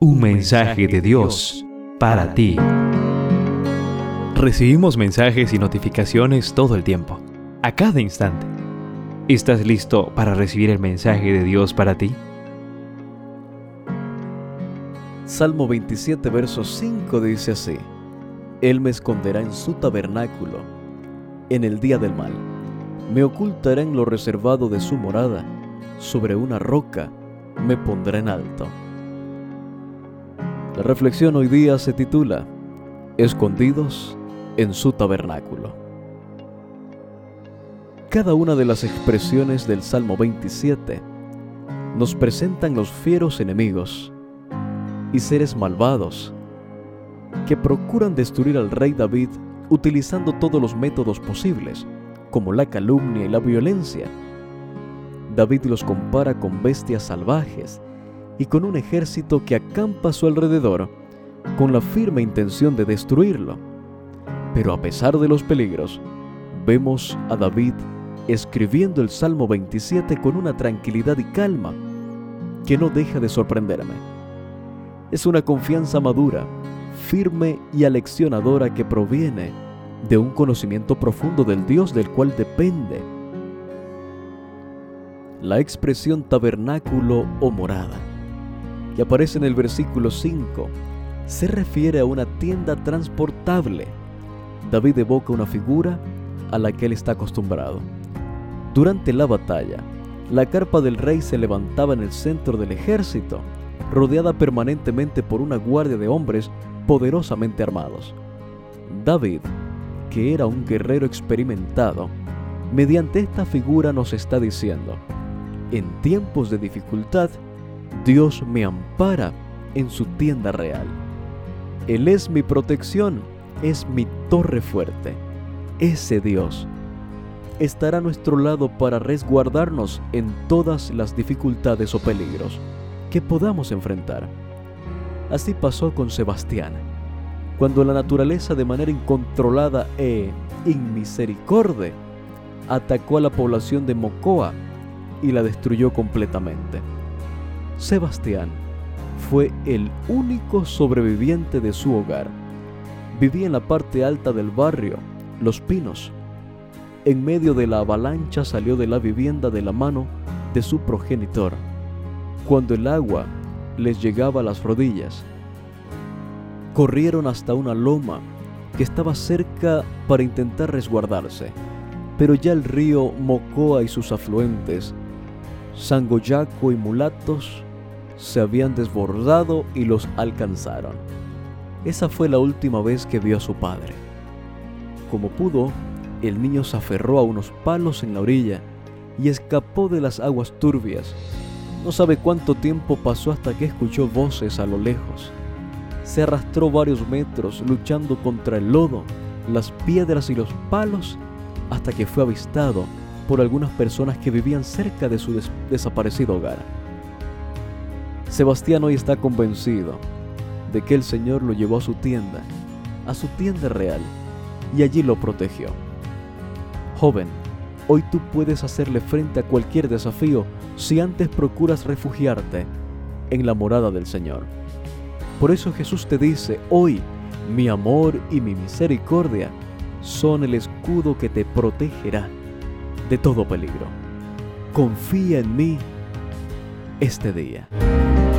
Un mensaje de Dios para ti. Recibimos mensajes y notificaciones todo el tiempo, a cada instante. ¿Estás listo para recibir el mensaje de Dios para ti? Salmo 27, verso 5 dice así, Él me esconderá en su tabernáculo, en el día del mal, me ocultará en lo reservado de su morada, sobre una roca me pondrá en alto. La reflexión hoy día se titula Escondidos en su tabernáculo. Cada una de las expresiones del Salmo 27 nos presentan los fieros enemigos y seres malvados que procuran destruir al rey David utilizando todos los métodos posibles, como la calumnia y la violencia. David los compara con bestias salvajes y con un ejército que acampa a su alrededor con la firme intención de destruirlo. Pero a pesar de los peligros, vemos a David escribiendo el Salmo 27 con una tranquilidad y calma que no deja de sorprenderme. Es una confianza madura, firme y aleccionadora que proviene de un conocimiento profundo del Dios del cual depende. La expresión tabernáculo o morada que aparece en el versículo 5 se refiere a una tienda transportable. David evoca una figura a la que él está acostumbrado. Durante la batalla, la carpa del rey se levantaba en el centro del ejército, rodeada permanentemente por una guardia de hombres poderosamente armados. David, que era un guerrero experimentado, mediante esta figura nos está diciendo, en tiempos de dificultad, Dios me ampara en su tienda real. Él es mi protección, es mi torre fuerte. Ese Dios estará a nuestro lado para resguardarnos en todas las dificultades o peligros que podamos enfrentar. Así pasó con Sebastián, cuando la naturaleza de manera incontrolada e inmisericordia atacó a la población de Mocoa y la destruyó completamente. Sebastián fue el único sobreviviente de su hogar. Vivía en la parte alta del barrio, Los Pinos. En medio de la avalancha salió de la vivienda de la mano de su progenitor, cuando el agua les llegaba a las rodillas. Corrieron hasta una loma que estaba cerca para intentar resguardarse, pero ya el río Mocoa y sus afluentes, Sangoyaco y Mulatos, se habían desbordado y los alcanzaron. Esa fue la última vez que vio a su padre. Como pudo, el niño se aferró a unos palos en la orilla y escapó de las aguas turbias. No sabe cuánto tiempo pasó hasta que escuchó voces a lo lejos. Se arrastró varios metros luchando contra el lodo, las piedras y los palos hasta que fue avistado por algunas personas que vivían cerca de su desaparecido hogar. Sebastián hoy está convencido de que el Señor lo llevó a su tienda, a su tienda real, y allí lo protegió. Joven, hoy tú puedes hacerle frente a cualquier desafío si antes procuras refugiarte en la morada del Señor. Por eso Jesús te dice, hoy mi amor y mi misericordia son el escudo que te protegerá de todo peligro. Confía en mí este día.